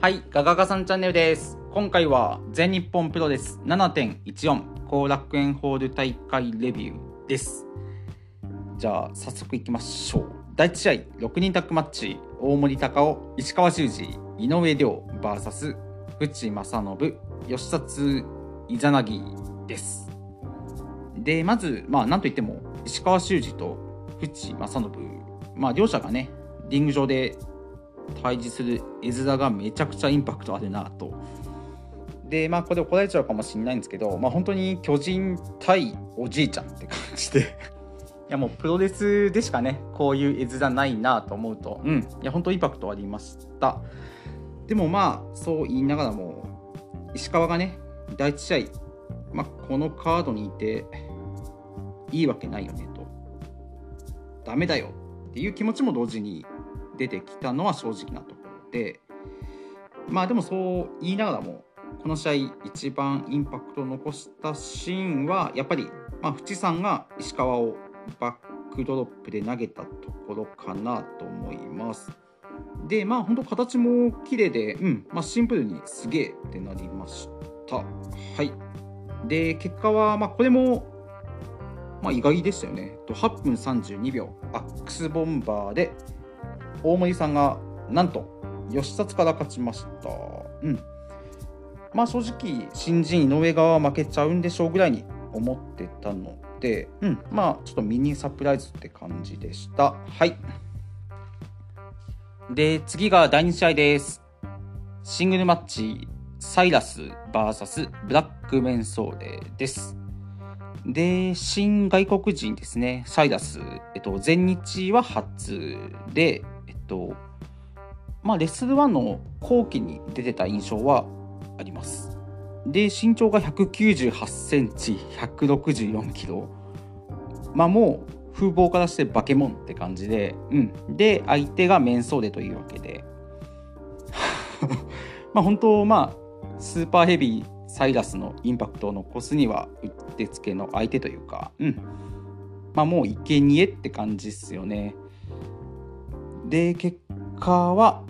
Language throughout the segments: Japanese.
はい、ガガガさんチャンネルです。今回は全日本プロレス7.14後楽園ホール大会レビューです。じゃあ、早速いきましょう。第1試合、6人タッグマッチ、大森隆夫、石川修司、井上涼 VS 淵正信、吉達イザナギです。で、まず、まあ、なんといっても、石川修司と淵正信、まあ、両者がね、リング上で対峙する絵面がめちゃくちゃインパクトあるなと。で、まあ、これ怒られちゃうかもしれないんですけど、まあ、本当に巨人対おじいちゃんって感じで。いやもうプロレスでしかね、こういう絵面ないなと思うと、うん、いや本当インパクトありました。でもまあ、そう言いながらも、石川がね、第一試合、まあ、このカードにいて、いいわけないよねと。ダメだよっていう気持ちも同時に出てきたのは正直なところで、まあでもそう言いながらも、この試合一番インパクトを残したシーンは、やっぱり、まあ、淵さんが石川をバックドロップで投げたところかなと思います。で、まあ本当形も綺麗で、うん、まあシンプルにすげえってなりました。はい。で、結果は、まあこれも、まあ意外でしたよね。8分32秒、アックスボンバーで、大森さんがなんと吉達から勝ちました。うん。まあ正直、新人井上側は負けちゃうんでしょうぐらいに思ってたので、うん、まあちょっとミニサプライズって感じでした。はい。で、次が第2試合です。シングルマッチ、サイラス VS ブラックメンソーレです。で、新外国人ですね、サイラス、えっと、全日は初で、と、まあ、レッスル1の後期に出てた印象はあります。で、身長が198センチ、164キロ。まあ、もう、風貌からしてバケモンって感じで、うん。で、相手がメンソーレというわけで。まあ、本当、まあ、スーパーヘビーサイラスのインパクトを残すにはうってつけの相手というか、うん。まあもう生贄って感じっすよね。で、結果は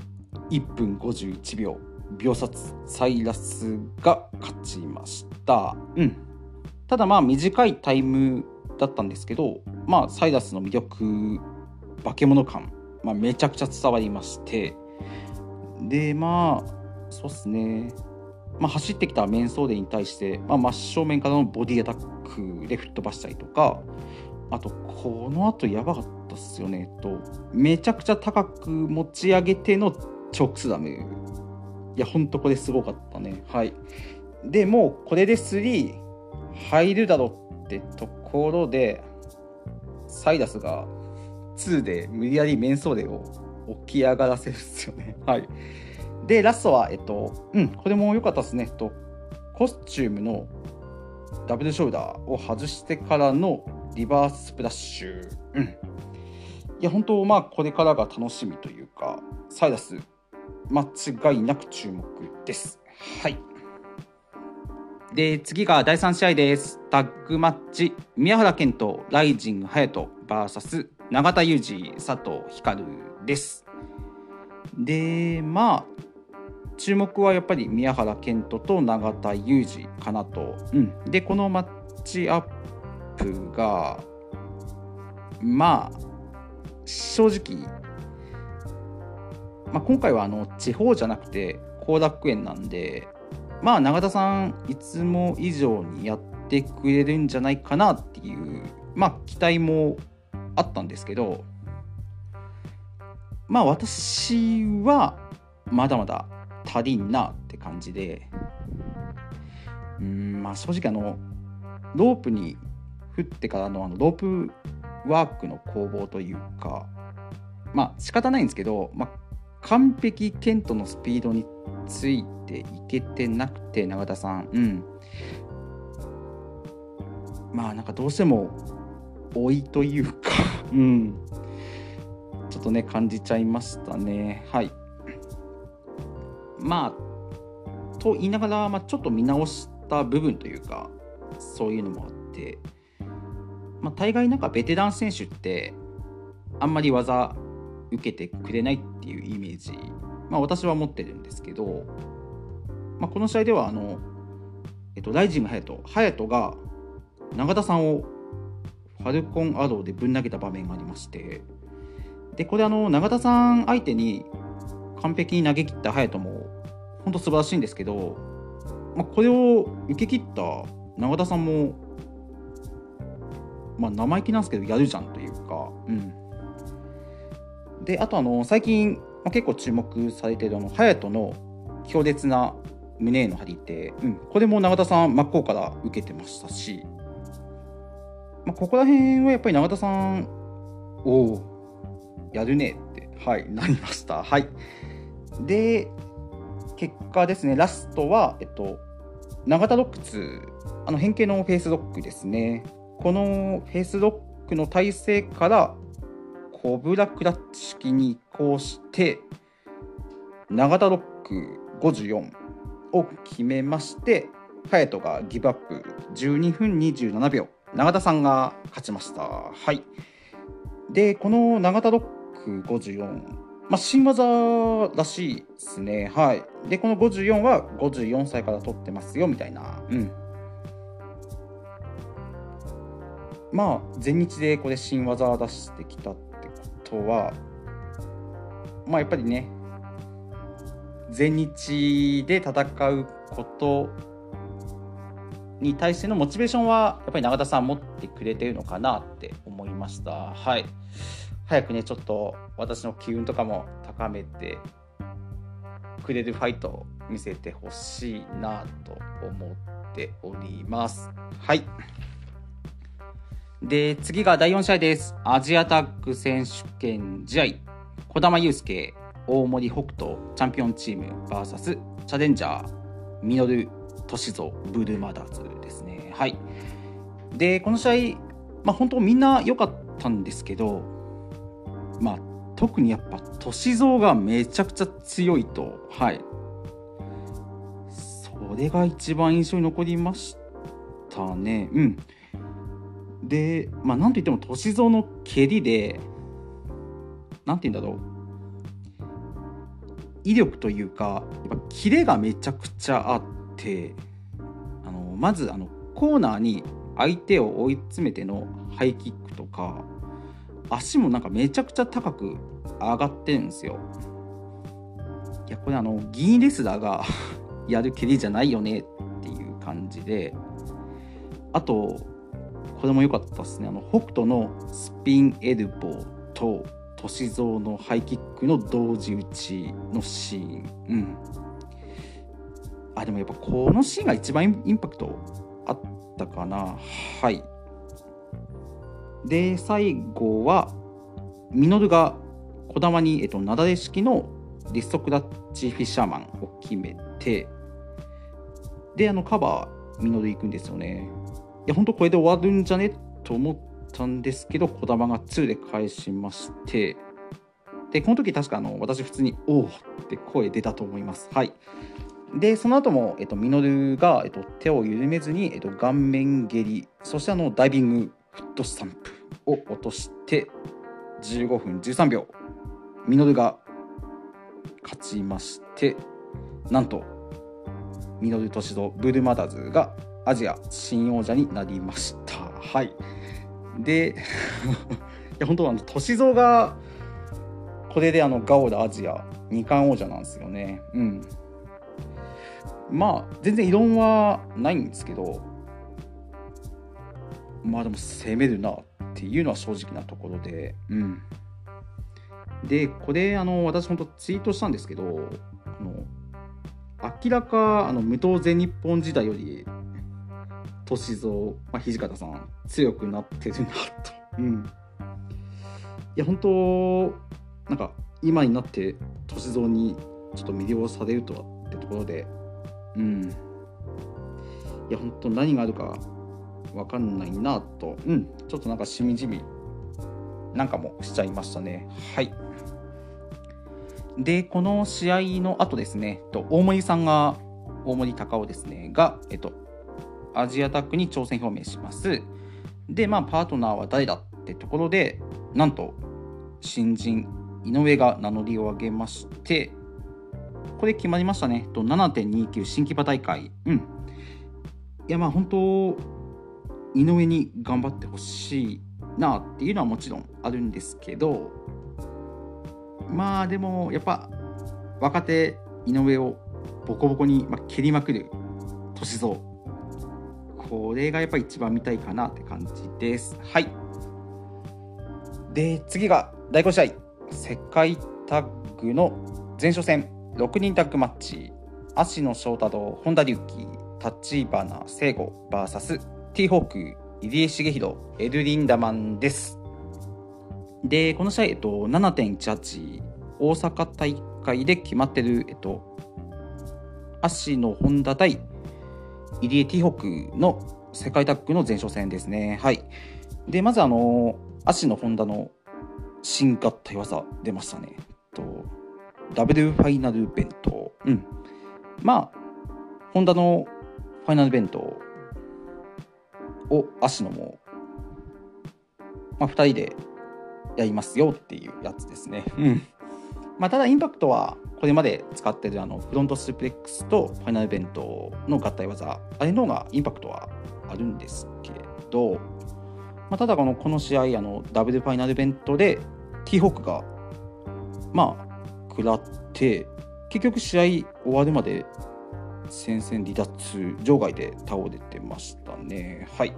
1分51秒。秒殺サイラスが勝ちました。うん。ただまあ短いタイムだったんですけど、まあサイラスの魅力、化け物感、まあ、めちゃくちゃ伝わりまして、で、まあ、そうっすね。まあ、走ってきたメンソーレに対して、まあ、真正面からのボディアタックで吹っ飛ばしたりとか、あと、この後やばかったっすよね。えっと、めちゃくちゃ高く持ち上げてのチョークスラム。いや、ほんとこれすごかったね。はい。でもう、これで3入るだろってところで、サイダスが2で無理やりメンソーレを起き上がらせるんですよね。はい。で、ラストは、えっと、うん、これも良かったですね。えっと、コスチュームのダブルショルダーを外してからのリバーススプラッシュ。うん。いや、本当、まあ、これからが楽しみというか、サイラス、間違いなく注目です。はい。で、次が第3試合です。タッグマッチ、宮原健人、ライジング隼人 VS 永田裕二、佐藤光です。で、まあ、注目はやっぱり宮原健人と永田裕二かなと。うん、で、このマッチアップが、まあ、正直、まあ、今回はあの地方じゃなくて後楽園なんで、まあ、永田さん、いつも以上にやってくれるんじゃないかなっていう、まあ、期待もあったんですけど、まあ、私はまだまだ足りんなって感じで、うん、まあ、正直あの、ロープに振ってからのあのロープワークの攻防というか、まあ、仕方ないんですけど、まあ、完璧ケントのスピードについていけてなくて永田さん。うん。まあなんかどうしても老いというか うん。ちょっとね感じちゃいましたね。はい。まあと言いながら、まあ、ちょっと見直した部分というかそういうのもあって。まあ大概なんかベテラン選手ってあんまり技受けてくれないっていうイメージまあ、私は持ってるんですけど、まあ、この試合ではあの、えっと、ライジング隼人隼人が永田さんをファルコンアローでぶん投げた場面がありましてでこれあの永田さん相手に完璧に投げ切った隼人も本当素晴らしいんですけど、まあ、これを受け切った永田さんも、まあ、生意気なんですけどやるじゃんというか、うん、であとあの最近、まあ、結構注目されているあの隼人の強烈な胸への張り手、うん、これも永田さん真っ向から受けてましたし、まあ、ここら辺はやっぱり永田さんおおやるねってはいなりました。はい。で結果ですねラストはえっと永田ロック2あの変形のフェイスロックですねこのフェイスロックの体勢からコブラクラッチ式に移行して永田ロック54を決めまして隼人がギブアップ12分27秒永田さんが勝ちましたはいでこの永田ロック54まあ、新技らしいですね。はい。で、この54は54歳から取ってますよ、みたいな。うん。まあ、全日でこれ新技を出してきたってことは、まあ、やっぱりね、全日で戦うことに対してのモチベーションはやっぱり永田さん持ってくれてるのかなって思いました。はい。早くね、ちょっと私の機運とかも高めてくれるファイトを見せてほしいなと思っております。はい。で、次が第4試合です。アジアタック選手権試合。児玉悠介大森北斗チャンピオンチーム VS チャレンジャーミノル歳三ブルーマダーズですね。はい。でこの試合まあ本当みんな良かったんですけどまあ特にやっぱ歳三がめちゃくちゃ強いと。はい。それが一番印象に残りましたね。うん。でまあなんといっても歳三の蹴りでなんて言うんだろう威力というかやっぱキレがめちゃくちゃあってあのまずあのコーナーに相手を追い詰めてのハイキックとか足もなんかめちゃくちゃ高く上がってるんですよ。いやこれあの銀レスラーが やる蹴りじゃないよねっていう感じであとこれも良かったですねあの北斗のスピンエルボーと歳三のハイキックの同時打ちのシーン。うん。あ、でもやっぱこのシーンが一番インパクトあったかな。はい。で、最後は、ミノルが児玉に、えっと、なだれ式のリストクラッチフィッシャーマンを決めて、で、あの、カバー、ミノル行くんですよね。や、本当これで終わるんじゃね？と思ったんですけど、児玉が2で返しまして、で、この時確かあの私普通に、おおって声出たと思います。はい。で、その後も、えっと、ミノルが、えっと、手を緩めずに、えっと、顔面蹴り、そしてあの、ダイビングフットスタンプを落として、15分13秒、ミノルが勝ちまして、なんと、ミノル・トシド・ブルマダズがアジア新王者になりました。はい。で、いや本当あの歳三がこれであのガオラアジア二冠王者なんですよね。うん。まあ全然異論はないんですけど、まあでも攻めるなっていうのは正直なところで、うん。で、これあの私本当ツイートしたんですけど、明らかあの無党全日本時代より歳三、まあ、土方さん強くなってるなと。うん。いや本当なんか今になって歳三にちょっと魅了されるとはってところで、うん。いや本当何があるか分かんないなと、うん、ちょっとなんかしみじみなんかもしちゃいましたね。はい。で、この試合の後ですね、大森さんが、大森隆夫ですね、が、えっと、アジアタックに挑戦表明します。で、まあ、パートナーは誰だってところで、なんと、新人、井上が名乗りを上げまして、これ決まりましたね。と7.29新木場大会。うん。いや、まあ本当、井上に頑張ってほしいなっていうのはもちろんあるんですけど、まあでも、やっぱ若手井上をボコボコに蹴りまくる歳三。これがやっぱり一番見たいかなって感じです。はい。で、次が第5試合。世界タッグの前哨戦6人タッグマッチ。芦野翔太郎、本田隆起、立花聖吾 VS ティーホーク、入江茂弘、エルリンダマンです。で、この試合、えっと、7.18、大阪大会で決まってる、えっと、芦野本田対入江ティホクの世界タッグの前哨戦ですね。はい。で、まず、あの、芦野本田の新合体技出ましたね。と、ダブルファイナル弁当。うん。まあ、ホンダのファイナル弁当を芦野も、まあ、2人でやりますよっていうやつですね。うん。まあ、ただインパクトはこれまで使ってるあのフロントスープレックスとファイナル弁当の合体技あれの方がインパクトはあるんですけど、まあ、ただこのこの試合あのダブルファイナル弁当でティーホークがまあ食らって結局試合終わるまで戦線離脱場外で倒れてましたね。はい。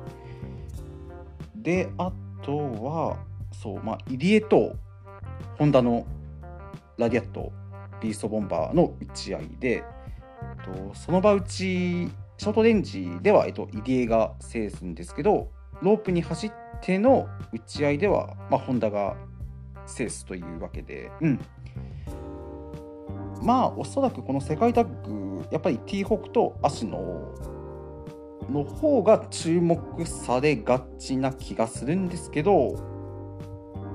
であとはそうまあ入江とホンダのラディアットビーストボンバーの打ち合いでえっとその場打ちショートレンジでは、えっと、入江が制すんですけどロープに走っての打ち合いでは、まあ、ホンダが制すというわけで、うん、まあおそらくこの世界タッグやっぱりティーホークと足のの方が注目されがちな気がするんですけど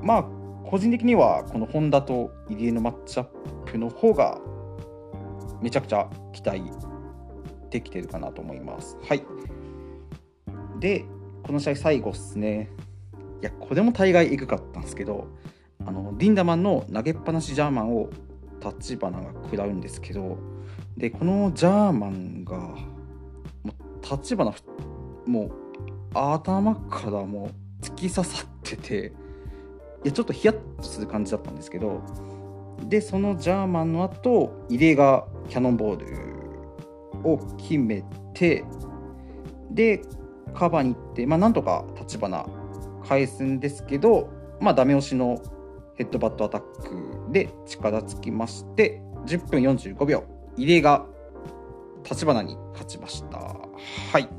まあ個人的にはこの本田と入江のマッチアップの方がめちゃくちゃ期待できてるかなと思います。はい。で、この試合最後っすね。いや、これも大概エグかったんですけど、あのリンダマンの投げっぱなしジャーマンを立花が食らうんですけどでこのジャーマンがもう立花もう頭からもう突き刺さってていやちょっとヒヤッとする感じだったんですけどでそのジャーマンの後入江がキャノンボールを決めてでカバーに行って、まあ、なんとか立花返すんですけど、まあ、ダメ押しのヘッドバットアタックで力尽きまして10分45秒入江が立花に勝ちました。はい。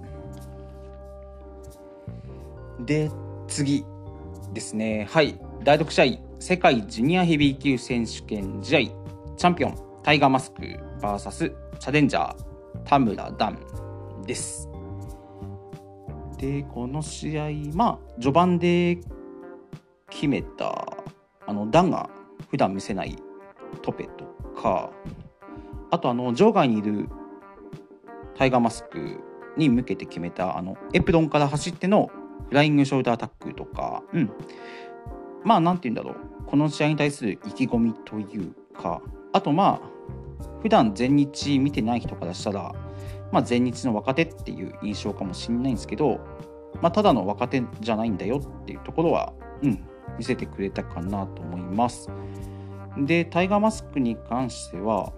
で次ですね。はい。第6試合世界ジュニアヘビー級選手権試合チャンピオンタイガーマスク VS チャレンジャー田村ダンです。でこの試合まあ序盤で決めたあのダンが普段見せないトペとかあとあの場外にいるタイガーマスクに向けて決めたあのエプロンから走ってのフライングショルダータックルとか、うん、まあ何て言うんだろうこの試合に対する意気込みというかあとまあ普段全日見てない人からしたら、まあ、全日の若手っていう印象かもしれないんですけど、まあ、ただの若手じゃないんだよっていうところは、うん、見せてくれたかなと思います。で、タイガーマスクに関しては、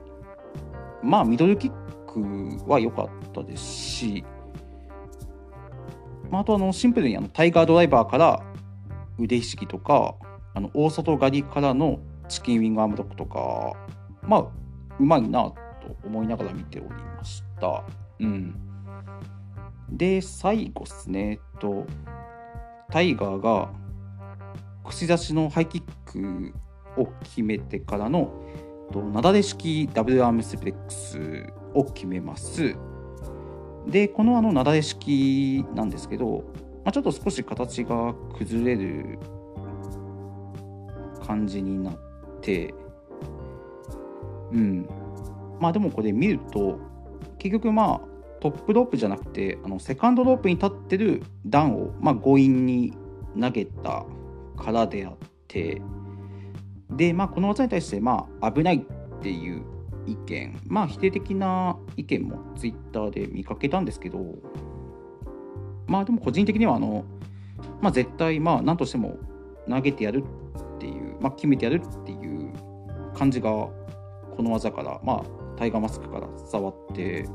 まあ、ミドルキックは良かったですし、まあ、あとあのシンプルにあのタイガードライバーから腕ひしぎとか、あの大外刈りからのチキンウィングアームロックとか、まあ、うまいなと思いながら見ておりました。うん。で、最後ですね、えっと、タイガーが串刺しのハイキックを決めてからのなだれ式ダブルアームスプレックスを決めます。で、このあのなだれ式なんですけど、まあ、ちょっと少し形が崩れる感じになって、うん。まあでもこれ見ると、結局まあトップロープじゃなくて、あのセカンドロープに立ってる段を、まあ、強引に投げたからであってで、まあ、この技に対して、まあ、危ないっていう意見まあ否定的な意見もツイッターで見かけたんですけどまあでも個人的にはあの、まあ、絶対まあ何としても投げてやるっていう、まあ、決めてやるっていう感じがこの技からまあタイガーマスクから伝わって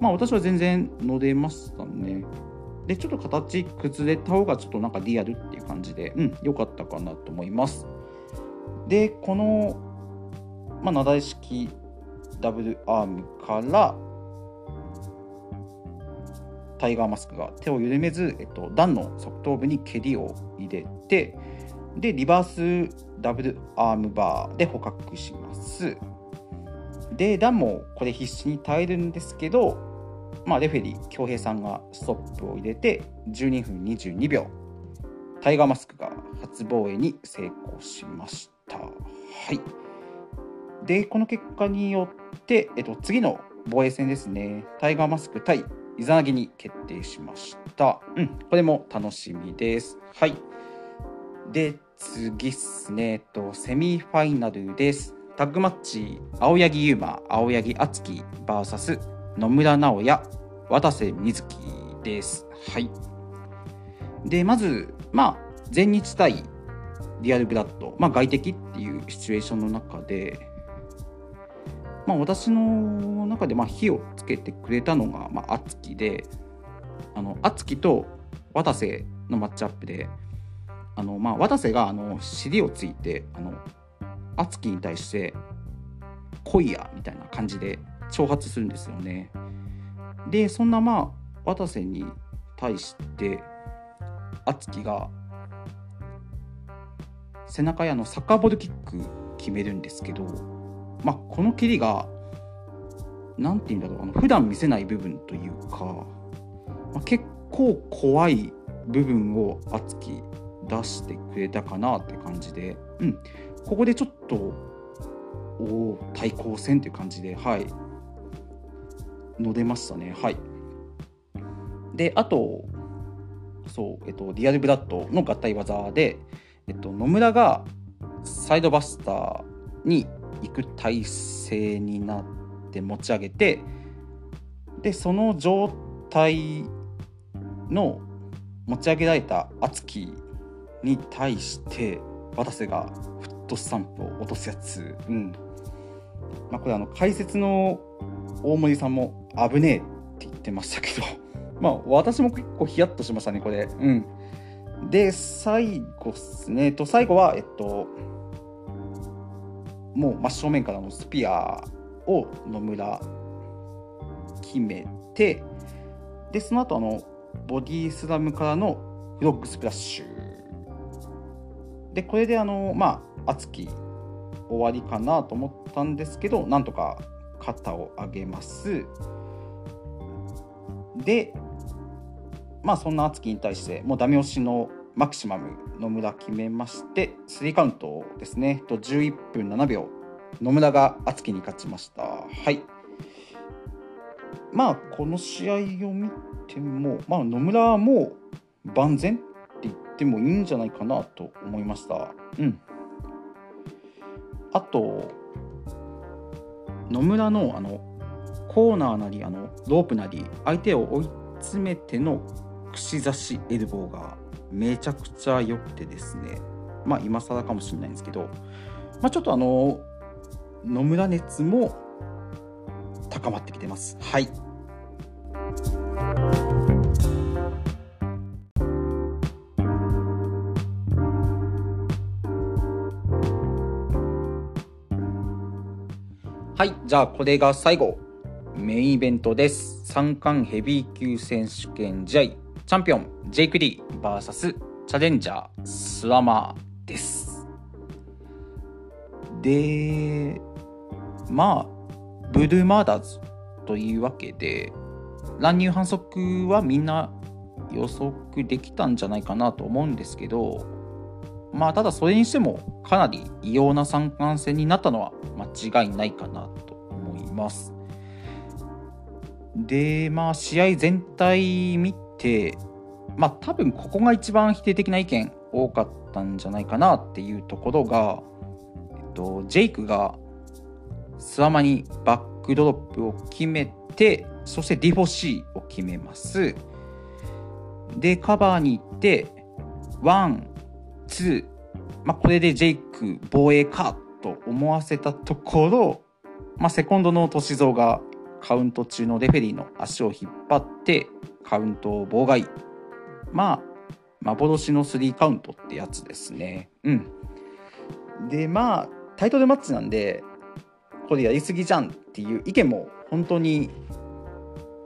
まあ私は全然乗れましたね。で、ちょっと形崩れた方がちょっとなんかリアルっていう感じで、うん、良かったかなと思います。で、この、まあ、なだれ式ダブルアームから、タイガーマスクが手を緩めず、えっと、段の側頭部に蹴りを入れて、で、リバースダブルアームバーで捕獲します。で、段もこれ必死に耐えるんですけど、まあ、レフェリー、恭平さんがストップを入れて、12分22秒、タイガーマスクが初防衛に成功しました。はい。で、この結果によって、えっと、次の防衛戦ですね、タイガーマスク対イザナギに決定しました。うん、これも楽しみです。はい。で、次っすね、えっと、セミファイナルです。タッグマッチ、青柳優馬、青柳敦樹 VS 野村直哉、渡瀬瑞希です。はい。で、まず、まあ、全日対リアルブラッド、まあ、外敵っていうシチュエーションの中で、まあ、私の中でまあ火をつけてくれたのが、まあ、敦貴で、あの敦貴と渡瀬のマッチアップで、あのまあ、渡瀬があの尻をついて、あの敦貴に対して、来いやみたいな感じで挑発するんですよね。でそんなまあ渡瀬に対して敦貴が背中やのサッカーボールキック決めるんですけど、まあ、この蹴りが何て言うんだろうあの普段見せない部分というか、まあ、結構怖い部分を敦貴出してくれたかなって感じで、うん、ここでちょっとお対抗戦っていう感じで、はい、の出ましたね。はい。で、あと、そう、えっと、リアルブラッドの合体技で、えっと、野村がサイドバスターに行く体勢になって持ち上げて、で、その状態の持ち上げられた敦貴に対して渡瀬がフットスタンプを落とすやつ、うん。まあ、これあの解説の大森さんも危ねえって言ってましたけど まあ私も結構ヒヤッとしましたねこれ。うん。で最後っすね。と最後はえっともう真正面からのスピアを野村決めてでその後あのボディスラムからのフロッグスプラッシュ。でこれであのまあ熱き終わりかなと思ったんですけどなんとか肩を上げます。でまあそんな敦貴に対してもうダメ押しのマキシマム野村決めましてスリーカウントですね。と11分7秒。野村が敦貴に勝ちました。はい。まあこの試合を見ても、まあ、野村はもう万全って言ってもいいんじゃないかなと思いました。うん。あと野村のあのコーナーなりあのロープなり相手を追い詰めての串刺しエルボーがめちゃくちゃ良くてですね。まあ今更かもしれないんですけど、まあ、ちょっとあの野村熱も高まってきてます。はい。はい、じゃあこれが最後、メインイベントです。三冠ヘビー級選手権試合、チャンピオン、ジェイク・リー VS チャレンジャー、スワマーです。で、まあ、ブルーマーダーズというわけで、乱入反則はみんな予測できたんじゃないかなと思うんですけど、まあ、ただそれにしてもかなり異様な三冠戦になったのは間違いないかなと思います。で、まあ、試合全体見て、まあ、多分ここが一番否定的な意見多かったんじゃないかなっていうところが、えっと、ジェイクがスワマにバックドロップを決めてそして D4C を決めます。でカバーに行ってワンツーまあこれでジェイク防衛かと思わせたところまあセコンドの歳三がカウント中のレフェリーの足を引っ張ってカウント妨害。まあ幻の3カウントってやつですね。うん。でまあタイトルマッチなんでこれやりすぎじゃんっていう意見も本当に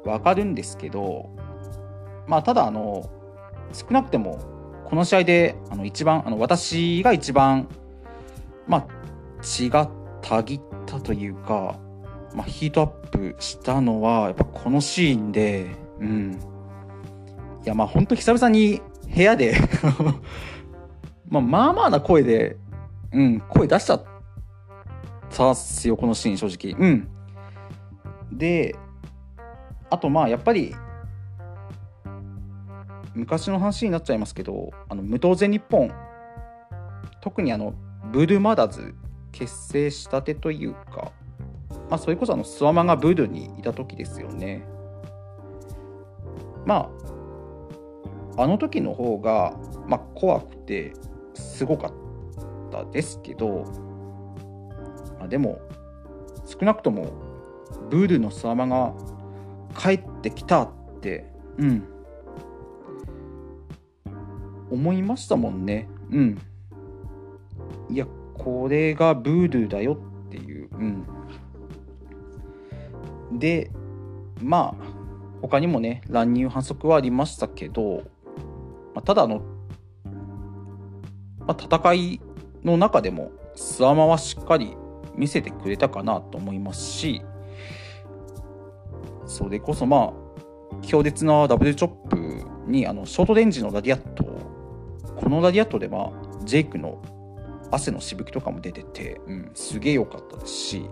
わかるんですけどまあただあの少なくてもこの試合であの一番あの私が一番まあ血がたぎったというか、まあ、ヒートアップしたのはやっぱこのシーンでうん。いやまあ本当久々に部屋で まあまあまあな声でうん声出しちゃったっすよこのシーン正直。うん。であとまあやっぱり昔の話になっちゃいますけどあの無当然日本。特にあのブルーマダズ結成したてというか、まあ、それこそあのスワマがブルーにいた時ですよね。まああの時の方が、まあ、怖くてすごかったですけど、まあ、でも少なくともブールのスワマが帰ってきたってうん。思いましたもんね。うん。いやこれがブールだよっていううん。でまあ他にもね乱入反則はありましたけど、まあ、ただあの、まあ、戦いの中でもスワマはしっかり見せてくれたかなと思いますしそれこそまあ強烈なダブルチョップにあのショートレンジのラディアットこのラディアットではジェイクの汗のしぶきとかも出てて、うん、すげえ良かったですし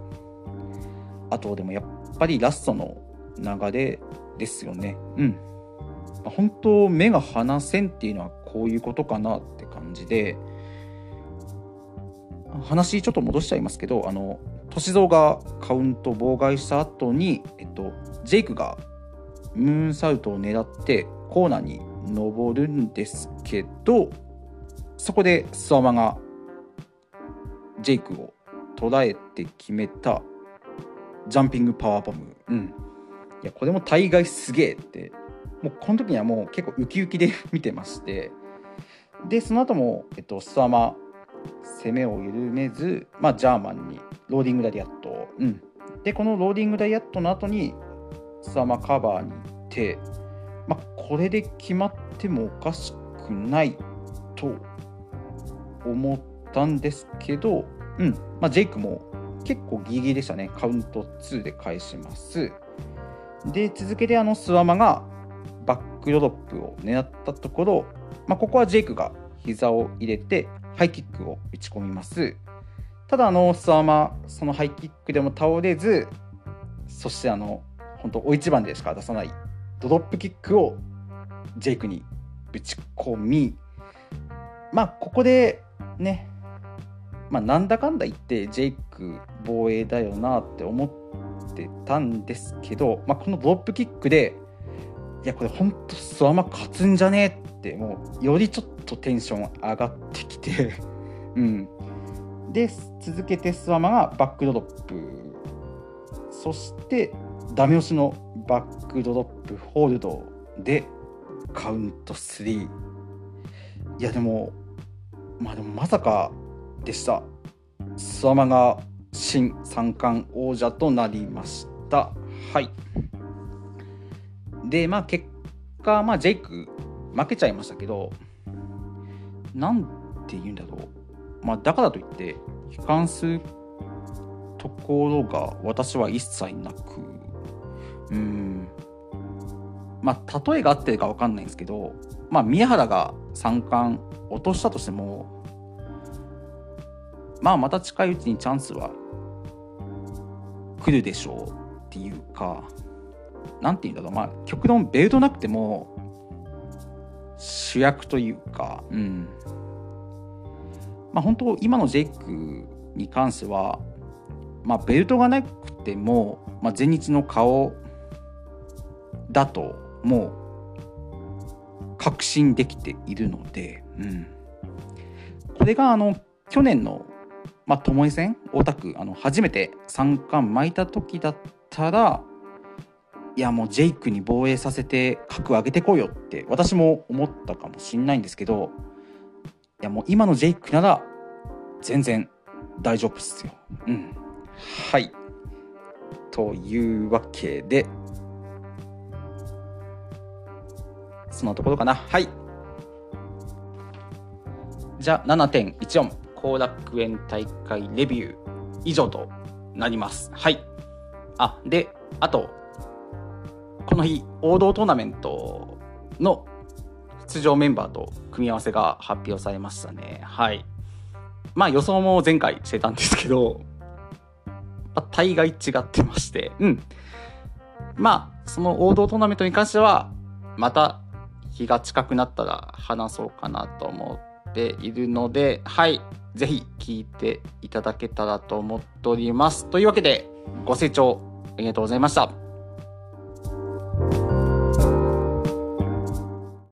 あとでもやっぱりラストの流れですよね。うん。本当目が離せんっていうのはこういうことかなって感じで話ちょっと戻しちゃいますけどあの歳三がカウント妨害した後にえっとジェイクがムーンサルトを狙ってコーナーに登るんですけどそこでスワマがジェイクを捉えて決めたジャンピングパワーボム。うん。いや、これも大概すげえって、もうこの時にはもう結構ウキウキで見てまして、で、その後も、えっと、スワマ、攻めを緩めず、まあ、ジャーマンにローリングラリアット。うん。で、このローリングラリアットの後に、諏訪魔カバーに行って、まあ、これで決まってもおかしくないと思ったんですけど、うんまあ、ジェイクも結構ギリギリでしたね。カウント2で返します。で、続けてあの諏訪魔がバックドロップを狙ったところ、まあ、ここはジェイクが膝を入れてハイキックを打ち込みます。ただあのスワマ、そのハイキックでも倒れず、そしてあの、本当大一番でしか出さないドロップキックをジェイクに打ち込み、まあ、ここでね、まあ、なんだかんだ言ってジェイク防衛だよなって思ってたんですけど、まあ、このドロップキックでいやこれほんとスワマ勝つんじゃねえってもうよりちょっとテンション上がってきて うんで続けてスワマがバックドロップそしてダメ押しのバックドロップホールドでカウント3いやでもまあでもまさかでした。スワマが新三冠王者となりました。はい。で、まあ結果、まあジェイク負けちゃいましたけど、なんて言うんだろう。まあだからといって、悲観するところが私は一切なく、うん、まあ例えが合ってるか分かんないんですけど、まあ宮原が三冠落としたとしても、まあまた近いうちにチャンスは来るでしょうっていうか、なんて言うんだろう、まあ極論ベルトなくても主役というか、うん。まあ本当今のジェイクに関しては、まあ、ベルトがなくても、まあ、前日の顔だともう確信できているので、うん、これがあの去年のまあ、巴戦？大田区あの初めて三冠巻いた時だったらいやもうジェイクに防衛させて格上げてこいよって私も思ったかもしんないんですけどいやもう今のジェイクなら全然大丈夫っすよ。うん。はい。というわけでそのところかな。はい。じゃあ7.14。後楽園大会レビュー以上となります。はい。あ、で、あと、この日、王道トーナメントの出場メンバーと組み合わせが発表されましたね。はい。まあ予想も前回してたんですけど、まあ、大概違ってまして、うん。まあ、その王道トーナメントに関しては、また日が近くなったら話そうかなと思っているので、はい。ぜひ聞いていただけたらと思っております。というわけで、ご清聴ありがとうございました。